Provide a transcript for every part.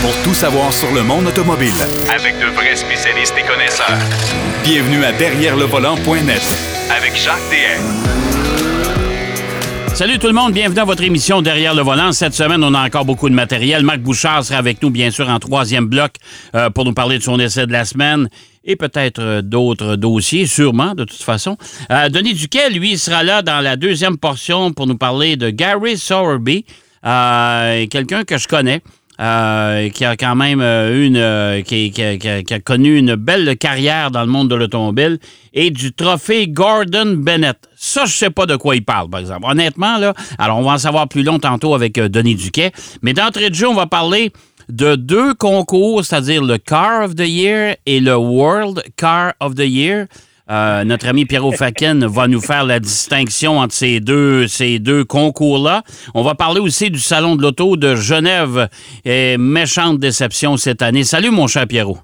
pour tout savoir sur le monde automobile. Avec de vrais spécialistes et connaisseurs. Bienvenue à Derrière le volant.net Avec Jacques DM. Salut tout le monde, bienvenue à votre émission Derrière le volant. Cette semaine, on a encore beaucoup de matériel. Marc Bouchard sera avec nous, bien sûr, en troisième bloc euh, pour nous parler de son essai de la semaine et peut-être euh, d'autres dossiers, sûrement, de toute façon. Euh, Denis Duquet, lui, sera là dans la deuxième portion pour nous parler de Gary Sowerby, euh, quelqu'un que je connais. Euh, qui a quand même euh, une euh, qui, a connu une belle carrière dans le monde de l'automobile et du trophée Gordon Bennett. Ça, je sais pas de quoi il parle, par exemple. Honnêtement, là, alors on va en savoir plus long tantôt avec Denis Duquet. Mais d'entrée de jeu, on va parler de deux concours, c'est-à-dire le Car of the Year et le World Car of the Year. Euh, notre ami Pierrot Faken va nous faire la distinction entre ces deux, ces deux concours-là. On va parler aussi du Salon de l'Auto de Genève. Et méchante déception cette année. Salut, mon cher Pierrot.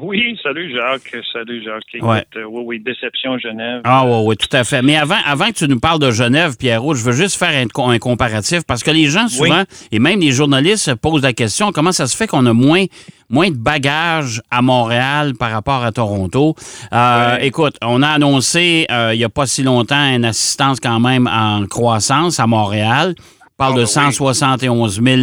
Oui, salut Jacques. Salut Jacques. Écoute, Ouais. euh, oui, oui, déception Genève. Ah oui, oui, tout à fait. Mais avant, avant que tu nous parles de Genève, Pierrot, je veux juste faire un, co- un comparatif parce que les gens souvent, et même les journalistes se posent la question, comment ça se fait qu'on a moins, moins de bagages à Montréal par rapport à Toronto? Euh, Ouais. Écoute, on a annoncé euh, il n'y a pas si longtemps une assistance quand même en croissance à Montréal. On parle Ah, de ben oui. 171 000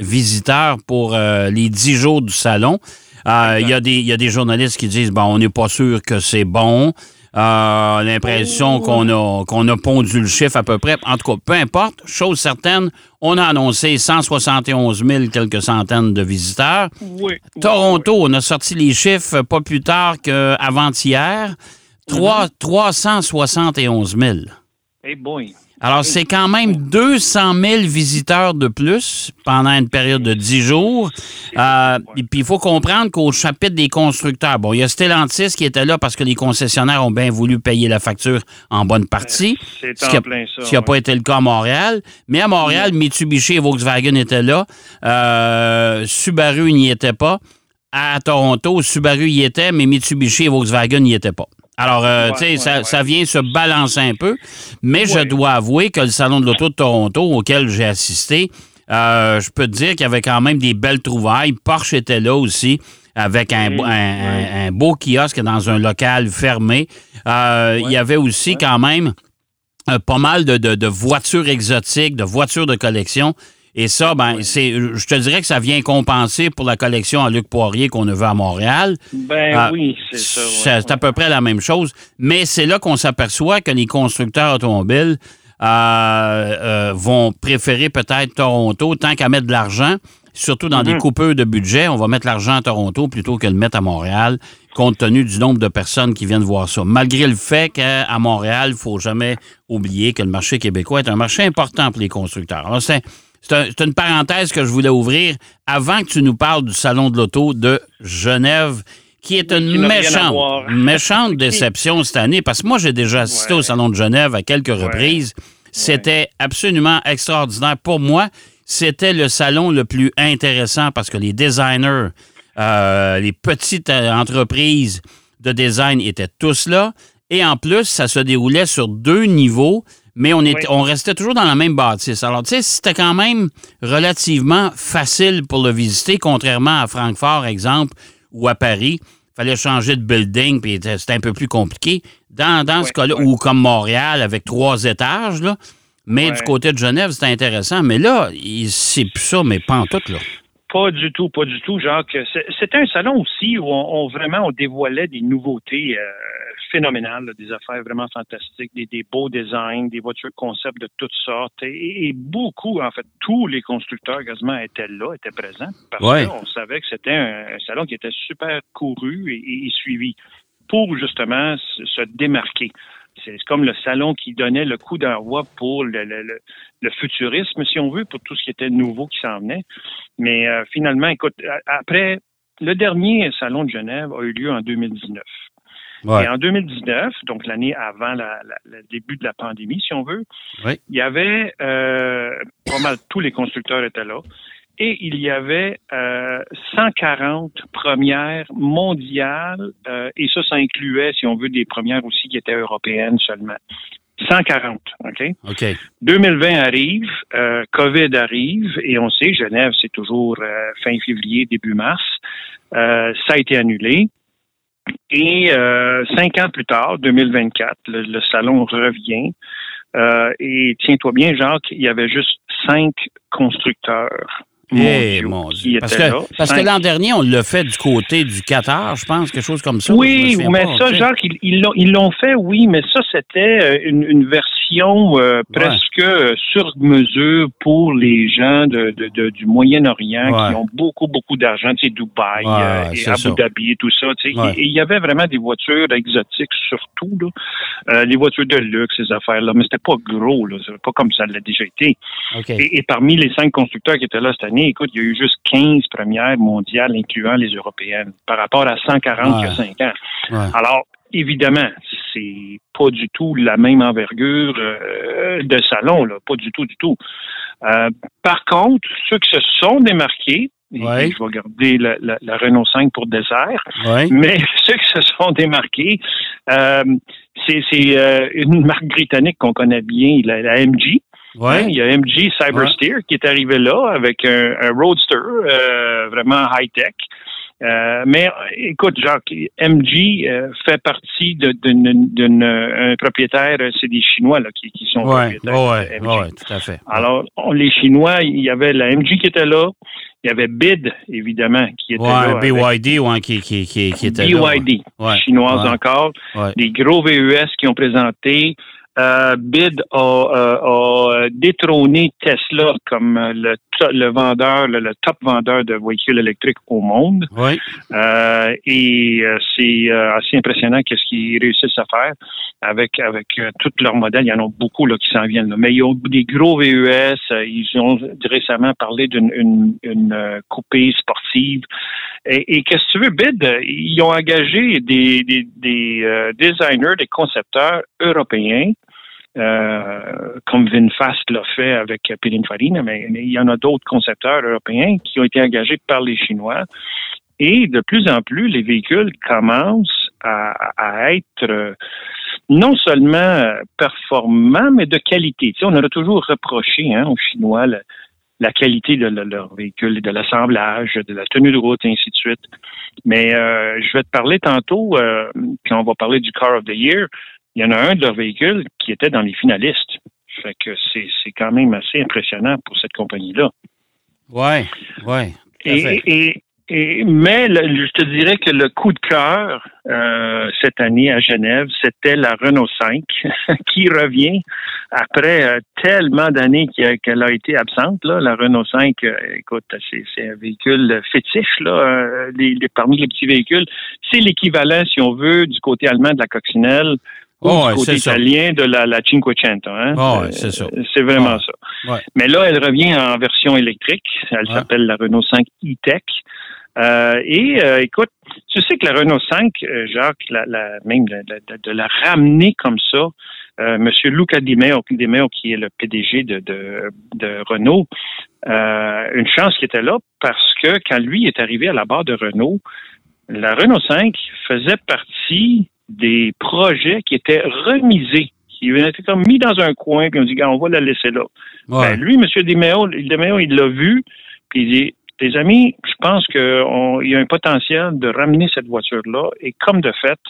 visiteurs pour euh, les 10 jours du salon. Euh, Il y, a des- il y a des journalistes qui disent bon, on n'est pas sûr que c'est bon. Euh, l'impression qu'on a, qu'on a pondu le chiffre à peu près. En tout cas, peu importe, chose certaine, on a annoncé 171 000 quelques centaines de visiteurs. Oui. Toronto, on a sorti les chiffres pas plus tard qu'avant-hier. Trois- 371 000. Eh boy. Alors, c'est quand même 200 000 visiteurs de plus pendant une période de 10 jours. Euh, et puis, il faut comprendre qu'au chapitre des constructeurs, bon, il y a Stellantis qui était là parce que les concessionnaires ont bien voulu payer la facture en bonne partie. C'est Ce qui en a- plein ça. Ce qui n'a ouais. pas été le cas à Montréal. Mais à Montréal, Mitsubishi et Volkswagen étaient là. Euh, Subaru n'y était pas. À Toronto, Subaru y était, mais Mitsubishi et Volkswagen n'y étaient pas. Alors, euh, Ouais, tu sais, ouais, ça, ouais. ça vient se balancer un peu. Mais je dois avouer que le Salon de l'Auto de Toronto, auquel j'ai assisté, euh, je peux te dire qu'il y avait quand même des belles trouvailles. Porsche était là aussi avec un, Oui, beau- un- un- un beau kiosque dans un local fermé. Euh, Il y avait aussi quand même euh, pas mal de, de- de voitures exotiques, de voitures de collection. Et ça, ben, c'est, je te dirais que ça vient compenser pour la collection à Luc Poirier qu'on a vu à Montréal. Ben Ah, oui, c'est ça. ouais, C'est à peu près la même chose. Mais c'est là qu'on s'aperçoit que les constructeurs automobiles euh, euh, vont préférer peut-être Toronto tant qu'à mettre de l'argent. Surtout dans des Mhm. coupeurs de budget, on va mettre l'argent à Toronto plutôt que de le mettre à Montréal, compte tenu du nombre de personnes qui viennent voir ça. Malgré le fait qu'à Montréal, il ne faut jamais oublier que le marché québécois est un marché important pour les constructeurs. Alors, c'est c'est un- c'est une parenthèse que je voulais ouvrir avant que tu nous parles du Salon de l'Auto de Genève, qui est une méchante, déception cette année, parce que moi, j'ai déjà assisté Ouais. au Salon de Genève à quelques reprises. C'était absolument extraordinaire. Pour moi, c'était le salon le plus intéressant parce que les designers, euh, les petites euh, entreprises de design étaient tous là. Et en plus, ça se déroulait sur deux niveaux, mais on, était, Oui. on restait toujours dans la même bâtisse. Alors, tu sais, c'était quand même relativement facile pour le visiter, contrairement à Francfort, exemple, ou à Paris. Il fallait changer de building, puis c'était un peu plus compliqué. Dans, dans ce cas-là, oui. ou comme Montréal, avec trois étages, là, mais du côté de Genève, c'était intéressant. Mais là, c'est plus ça, mais pas en tout, là. Pas du tout, pas du tout, Jacques. C'était un salon aussi où on, on- vraiment on dévoilait des nouveautés euh, phénoménales, là, des affaires vraiment fantastiques, des, des beaux designs, des voitures concept de toutes sortes. Et, et beaucoup, en fait, tous les constructeurs quasiment étaient là, étaient présents, parce Ouais. qu'on savait que c'était un, un salon qui était super couru et, et- et suivi pour justement se, se démarquer. C'est comme le salon qui donnait le coup d'envoi pour le, le- le- le futurisme, si on veut, pour tout ce qui était nouveau qui s'en venait. Mais euh, finalement, écoute, après, le dernier salon de Genève a eu lieu en 2019. Et en 2019, donc l'année avant la- la- le début de la pandémie, si on veut, Oui. il y avait euh, pas mal tous les constructeurs étaient là. Et il y avait euh, 140 premières mondiales, euh, et ça, ça incluait, si on veut, des premières aussi qui étaient européennes seulement. 140, OK? OK. 2020 arrive, euh, COVID arrive, et on sait, Genève, c'est toujours euh, fin février, début mars. Euh, ça a été annulé. Et euh, cinq ans plus tard, 2024, le, le salon revient. Euh, et tiens-toi bien, Jacques, il y avait juste cinq constructeurs Eh, mondiaux mon Dieu. Parce que, là? parce que l'an dernier, on l'a fait du côté du Qatar, je pense, quelque chose comme ça. Oui, mais pas, ça. Jacques, ils- ils l'ont fait, oui, mais ça, c'était euh, une, une version euh, presque euh, sur mesure pour les gens de, de- de- du Moyen-Orient Ouais. qui ont beaucoup, beaucoup d'argent, tu sais, Dubaï Ouais, euh, et Abu ça. Dhabi et tout ça. tu sais. Ouais. Et il y avait vraiment des voitures exotiques surtout, là. Euh, les voitures de luxe, ces affaires-là, mais c'était pas gros, là, pas comme ça l'a déjà été. Et, et parmi les cinq constructeurs qui étaient là cette année, écoute, il y a eu juste 15 premières mondiales, incluant les européennes, par rapport à 140 il y a Ouais. cinq ans. Ouais. Alors, évidemment, c'est pas du tout la même envergure euh, de salon, là, pas du tout, du tout. Euh, par contre, ceux qui se sont démarqués, et- Ouais. et je vais garder la, la- la Renault 5 pour dessert, Ouais. mais ceux qui se sont démarqués, euh, c'est une marque britannique qu'on connaît bien, la, la MG. Hein, Ouais. Il y a MG Cybersteer qui est arrivé là avec un, un Roadster euh, vraiment high-tech. Euh, mais écoute, Jacques, MG euh, fait partie de- d'une d'une- un propriétaire, c'est des Chinois là, qui, qui sont Ouais, propriétaires ouais, tout à fait. Alors, on- les Chinois, il y avait la MG qui était là, il y avait BID, évidemment, qui était là. Ouais, BYD, ouais, qui, qui, qui, qui était là. BYD, chinoise encore, des gros VUS qui ont présenté. Euh, BID a, a- a détrôné Tesla comme euh, le, le vendeur, le, le top vendeur de véhicules électriques au monde. Oui, Euh, et euh, c'est euh, assez impressionnant qu'est-ce qu'ils réussissent à faire avec avec euh, tous leurs modèles. Il y en a beaucoup là, qui s'en viennent. là. Mais ils ont des gros VUS. euh, ils ont récemment parlé d'une une, une, euh, coupée sportive. Et, et qu'est-ce que tu veux, BID, euh, ils ont engagé des, des, des euh, designers, des concepteurs européens. Euh, comme VinFast l'a fait avec Pininfarina, mais, mais il y en a d'autres concepteurs européens qui ont été engagés par les Chinois. Et de plus en plus, les véhicules commencent à, être euh, non seulement performants, mais de qualité. Tu sais, on aurait toujours reproché hein, aux Chinois la qualité de le- leur véhicule, de l'assemblage, de la tenue de route, et ainsi de suite. Mais euh, je vais te parler tantôt, euh, quand on va parler du Car of the Year, il y en a un de leurs véhicules qui était dans les finalistes. Fait que c'est c'est quand même assez impressionnant pour cette compagnie-là. oui, oui. Et, et, et- mais le- je te dirais que le coup de cœur euh, cette année à Genève, c'était la Renault 5 qui revient après euh, tellement d'années qu'elle a été absente. Là, la Renault 5, euh, écoute, c'est c'est un véhicule fétiche là, les- les- parmi les petits véhicules. C'est l'équivalent, si on veut, du côté allemand de la coccinelle. Oh, du côté ça. italien de la, la Cinquecento. Hein? Oh, ouais, c'est ça. C'est vraiment ça. Ouais. Mais là, elle revient en version électrique. Elle s'appelle la Renault 5 e-Tech. Euh, et euh, écoute, tu sais que la Renault 5, euh, Jacques, la, la- même de, de- de la ramener comme ça, euh, Monsieur Luca Di Meo, Di Meo, qui est le PDG de, de, de Renault, une chance qu'il était là parce que quand lui est arrivé à la barre de Renault, la Renault 5 faisait partie des projets qui étaient remisés, qui étaient comme mis dans un coin, puis on dit, on va la laisser là. Ouais. Ben, lui, M. Demeo, Demeo, il l'a vu, puis il dit, les amis, je pense qu'il y a un potentiel de ramener cette voiture-là, et comme de fait,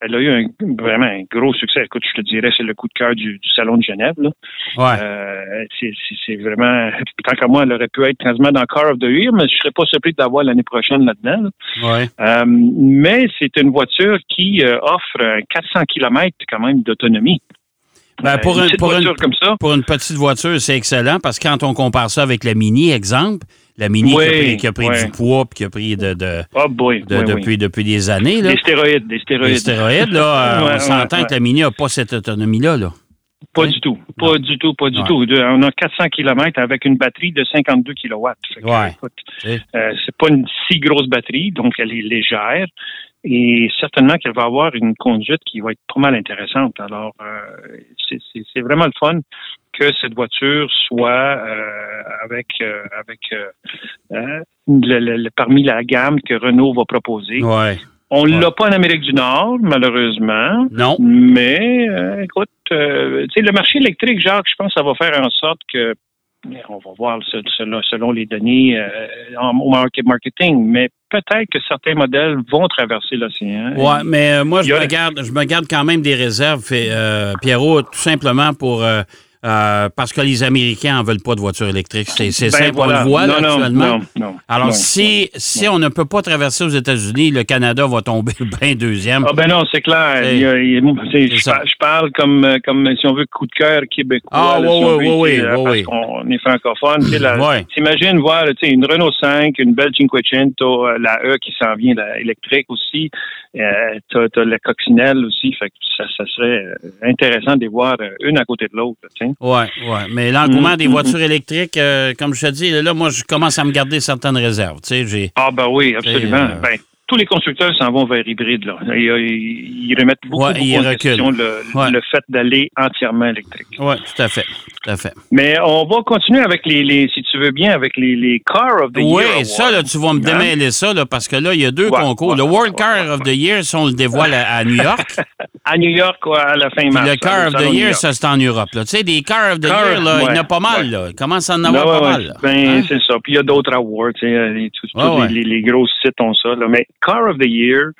elle a eu un, vraiment un gros succès. Écoute, je te dirais, c'est le coup de cœur du, du Salon de Genève. Là. ouais. Euh, c'est- vraiment, tant qu'à moi, elle aurait pu être quasiment dans Car of the Year, mais je serais pas surpris d'avoir l'année prochaine là-dedans. là. ouais. Euh, mais c'est une voiture qui euh, offre euh, 400 km quand même d'autonomie. Ben, pour une- voiture comme ça. Pour une petite voiture, c'est excellent parce que quand on compare ça avec la Mini, exemple, la Mini qui a pris, qui a pris du poids puis qui a pris de, de, Oh boy, de- oui, oui. depuis, depuis des années. Là. Des stéroïdes, des stéroïdes. Les stéroïdes, là, euh, Ouais, on s'entend ouais, que la Mini n'a pas cette autonomie-là. Là. Pas Ouais. du tout, pas du tout, pas du tout. On a 400 km avec une batterie de 52 kW. C'est- euh, pas une si grosse batterie, donc elle est légère. Et certainement qu'elle va avoir une conduite qui va être pas mal intéressante. Alors, euh, c'est vraiment le fun que cette voiture soit euh, avec euh, avec euh, le- le- le- parmi la gamme que Renault va proposer. Ouais. On Ouais. l'a pas en Amérique du Nord, malheureusement. Non. Mais, écoute, euh, le marché électrique, Jacques, je pense que ça va faire en sorte que, on va voir selon, selon les données au market marketing, mais peut-être que certains modèles vont traverser l'océan. Ouais, mais moi, je a- me, garde, je me garde quand même des réserves, euh, Pierrot, tout simplement pour. euh, euh, parce que les Américains en veulent pas de voitures électriques. C'est Ben simple, voilà. on le voit là, non, non, actuellement. non, non, Alors, si, si on ne peut pas traverser aux États-Unis, le Canada va tomber bien deuxième. Ah ben non, c'est clair. C'est- Il y a- il y a- c'est- c'est je, ça. par- je parle comme, euh, comme si on veut coup de cœur québécois. Ah, là, oui, si on oui, veut, oui, tu oui, là, oui, parce oui. qu'on est francophone. tu. T'imagines voir tu une Renault 5, une belle Cinquecento, euh, la E qui s'en vient, la électrique aussi. Euh, t'as, t'as la coccinelle aussi. Fait que ça, ça serait euh, intéressant de les voir euh, une à côté de l'autre. Oui, oui. Mais l'engouement Mhm, des voitures électriques, euh, comme je te dis, là, moi, je commence à me garder certaines réserves. Tu sais, j'ai. Ah ben oui, absolument. euh, Ben, tous les constructeurs s'en vont vers hybride. Là. Ils, remettent beaucoup, Ouais, beaucoup ils en reculent. question le, Ouais. le fait d'aller entièrement électrique. Oui, tout à fait. Tout à fait. Mais on va continuer avec les, les si tu veux bien, avec les, les Car of the Oui, Year. ça, là, tu vas me Hein? démêler ça, là, parce que là, il y a deux concours. le World Car of the Year, ça, on le dévoile à, à New York. À New York, quoi, à la fin mars. le Car of the Year, ça, c'est en Europe. là. Tu sais, des Car of the Car- Year, là, il y en a pas mal. Là. Il commence à en avoir pas mal? Ben, Hein? c'est ça. Puis il y a d'autres awards. euh, les- tous- les, les- les gros sites ont ça. Là. Mais Car of the Year,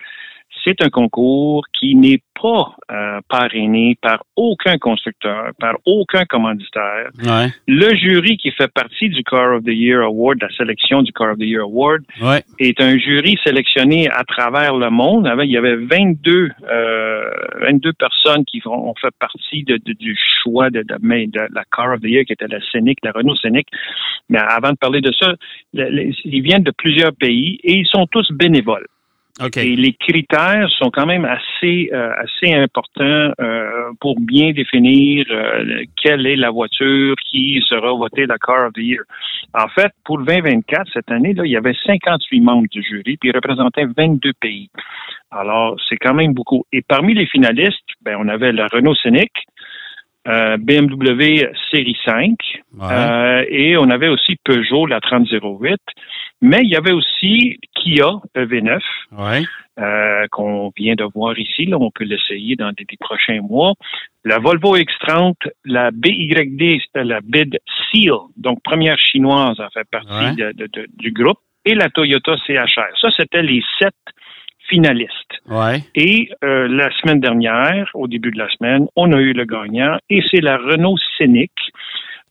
c'est un concours qui n'est pas euh, parrainé par aucun constructeur, par aucun commanditaire. Ouais, Le jury qui fait partie du Car of the Year Award, la sélection du Car of the Year Award, ouais. est un jury sélectionné à travers le monde. Il y avait 22, euh, 22 personnes qui ont fait partie de, de- du choix de, la Car of the Year, qui était la Scénic, la Renault Scénic. Mais avant de parler de ça, ils viennent de plusieurs pays et ils sont tous bénévoles. OK. Et les critères sont quand même assez euh, assez importants euh, pour bien définir euh, quelle est la voiture qui sera votée la Car of the Year. En fait, pour le 2024, cette année, là, il y avait 58 membres du jury, puis représentaient 22 pays. Alors, c'est quand même beaucoup. Et parmi les finalistes, ben, on avait la Renault Scénic, euh, BMW Série 5, Ouais. euh, et on avait aussi Peugeot, la 3008. Mais il y avait aussi Kia EV9, ouais. euh, qu'on vient de voir ici. Là, on peut l'essayer dans des, des prochains mois. La Volvo X30, la BYD, la BID Seal, donc première chinoise en fait partie Ouais. de- de- de- du groupe, et la Toyota CHR. Ça, c'était les sept finalistes. Ouais. Et euh, la semaine dernière, au début de la semaine, on a eu le gagnant, et c'est la Renault Scénic.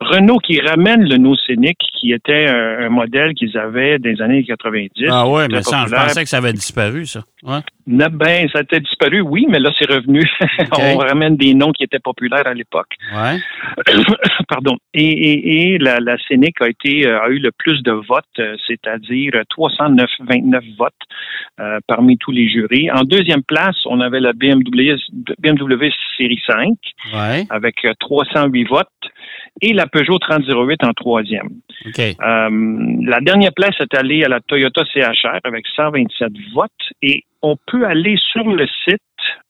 Renault qui ramène le Renault Scénic, qui était un, un modèle qu'ils avaient des années 90. Ah ouais, mais ça, je pensais que ça avait disparu, ça. Ouais. Ne- Ben, ça a disparu, oui, mais là, c'est revenu. On ramène des noms qui étaient populaires à l'époque. Ouais. Pardon. Et, et, et la, la Scénic a été euh, a eu le plus de votes, euh, c'est-à-dire 309 29 votes euh, parmi tous les jurys. En deuxième place, on avait la BMW, BMW Série 5 Ouais. avec euh, 308 votes et la Peugeot 3008 en troisième. OK. Euh, la dernière place est allée à la Toyota CHR avec 127 votes et on peut aller sur le site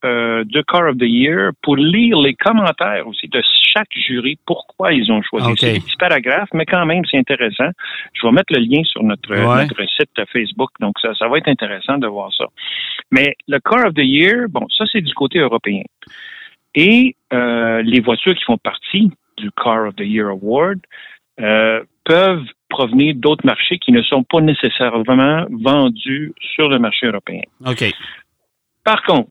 euh, de Car of the Year pour lire les commentaires aussi de chaque jury, pourquoi ils ont choisi. OK. C'est des petits paragraphes, mais quand même, c'est intéressant. Je vais mettre le lien sur notre, Ouais. notre site Facebook, donc ça, ça va être intéressant de voir ça. Mais le Car of the Year, bon, ça c'est du côté européen. Et euh, les voitures qui font partie du Car of the Year Award euh, peuvent provenir d'autres marchés qui ne sont pas nécessairement vendus sur le marché européen. OK. Par contre,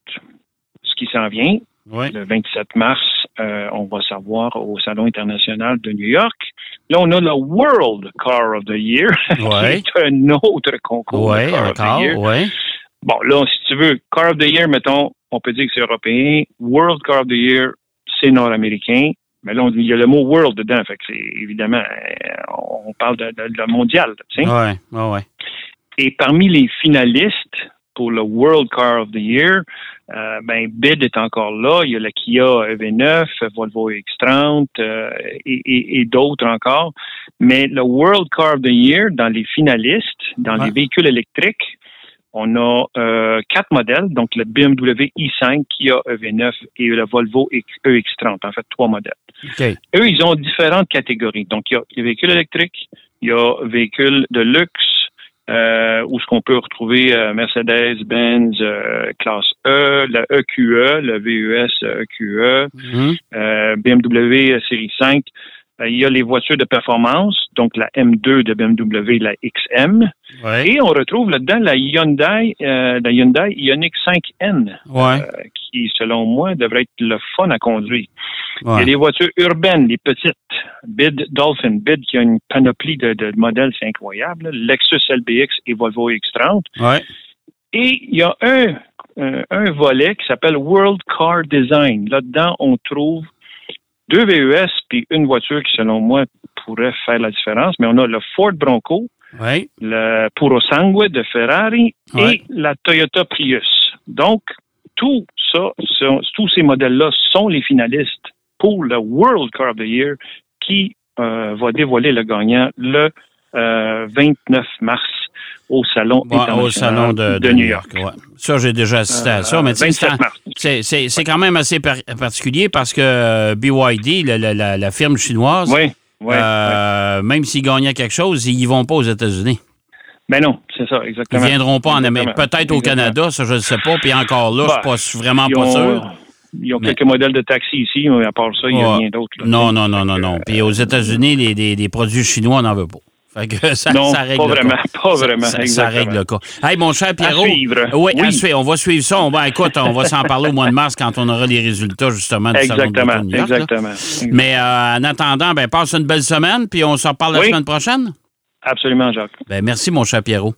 ce qui s'en vient, le 27 mars, euh, on va savoir au Salon international de New York. Là, on a le World Car of the Year, Ouais. qui est un autre concours Ouais, de Car of the encore. Year. Ouais. Bon, là, si tu veux, Car of the Year, mettons, on peut dire que c'est européen. World Car of the Year, c'est nord-américain. Mais là, on- il y a le mot world dedans. Fait que c'est évidemment, euh, on parle de, de, de mondial, tu sais. Ouais. Ouais. Ouais. Et parmi les finalistes pour le World Car of the Year, euh, ben BID est encore là. Il y a la Kia EV9, Volvo X30 euh, et, et- et d'autres encore. Mais le World Car of the Year, dans les finalistes, dans Ouais. les véhicules électriques, on a euh, quatre modèles, donc le BMW i5, Kia EV9 et le Volvo X- EX30, en fait trois modèles. Eux, ils ont différentes catégories. Donc, il y a les véhicules électriques, il y a véhicules de luxe, euh, où ce qu'on peut retrouver euh, Mercedes, Benz, euh, classe E, la EQE, le VUS EQE, Mhm. euh, BMW série 5. Euh, il y a les voitures de performance, donc la M2 de BMW, la XM. Ouais. Et on retrouve là-dedans la Hyundai, euh, la Hyundai Ioniq 5N, Ouais. euh, qui, selon moi, devrait être le fun à conduire. Il y a les voitures urbaines, les petites. Bid Dolphin. Bid qui a une panoplie de, de modèles, c'est incroyable. là. Lexus LBX et Volvo X30. Ouais. Et il y a un, un, un volet qui s'appelle World Car Design. Là-dedans, on trouve deux VUS puis une voiture qui, selon moi, pourrait faire la différence. Mais on a le Ford Bronco, le Puro Sangue de Ferrari et la Toyota Prius. Donc, tout ça, sont- tous ces modèles-là sont les finalistes pour le World Car of the Year qui euh, va dévoiler le gagnant le euh, 29 mars au Salon Ouais, international au salon de, de New York. ouais. Ça, j'ai déjà assisté à ça. Euh, Mais tu sais, 27 c'est- quand même assez par- particulier parce que euh, BYD, la, la- la- la firme chinoise, Oui, oui. euh, même s'ils gagnaient quelque chose, ils y vont pas aux États-Unis. Ben non, c'est ça, Ils exactement. ne viendront pas en Amérique. Peut-être au. Canada, ça, je ne sais pas. Puis encore là, Bah, je suis pas vraiment Ils pas ont, sûr. Ils ont Mais- quelques modèles de taxi ici, mais à part ça, il n'y a Ouais. rien d'autre. Non, non, non, non, non. Puis aux États-Unis, les, les- les produits chinois, on n'en veut pas. Fait que ça, non, ça règle pas le vraiment, cas. pas vraiment. Ça, ça exactement. règle le cas. Hey, mon cher Pierrot. suivre. Oui, à Oui. suivre. On va suivre ça. On va, écoute, on va s'en parler au mois de mars quand on aura les résultats, justement, du Salon de Exactement, York, là. exactement. Mais euh, en attendant, ben, passe une belle semaine, puis on s'en reparle la Oui. semaine prochaine. Absolument, Jacques. Ben, merci, mon cher Pierrot.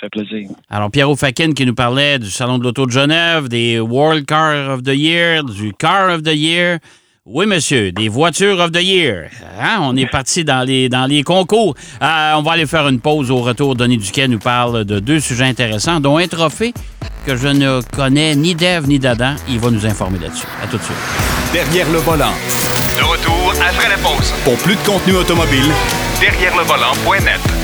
Ça fait plaisir. Alors, Pierrot Fakin qui nous parlait du Salon de l'Auto de Genève, des World Car of the Year, du Car of the Year. Oui, monsieur, des voitures of the year. Hein? On est parti dans les, dans les concours. Euh, on va aller faire une pause au retour. Denis Duquet nous parle de deux sujets intéressants, dont un trophée que je ne connais ni d'Ève ni d'Adam. Il va nous informer là-dessus. À tout de suite. Derrière le volant. De retour après la pause. Pour plus de contenu automobile, Derrière le volant.net.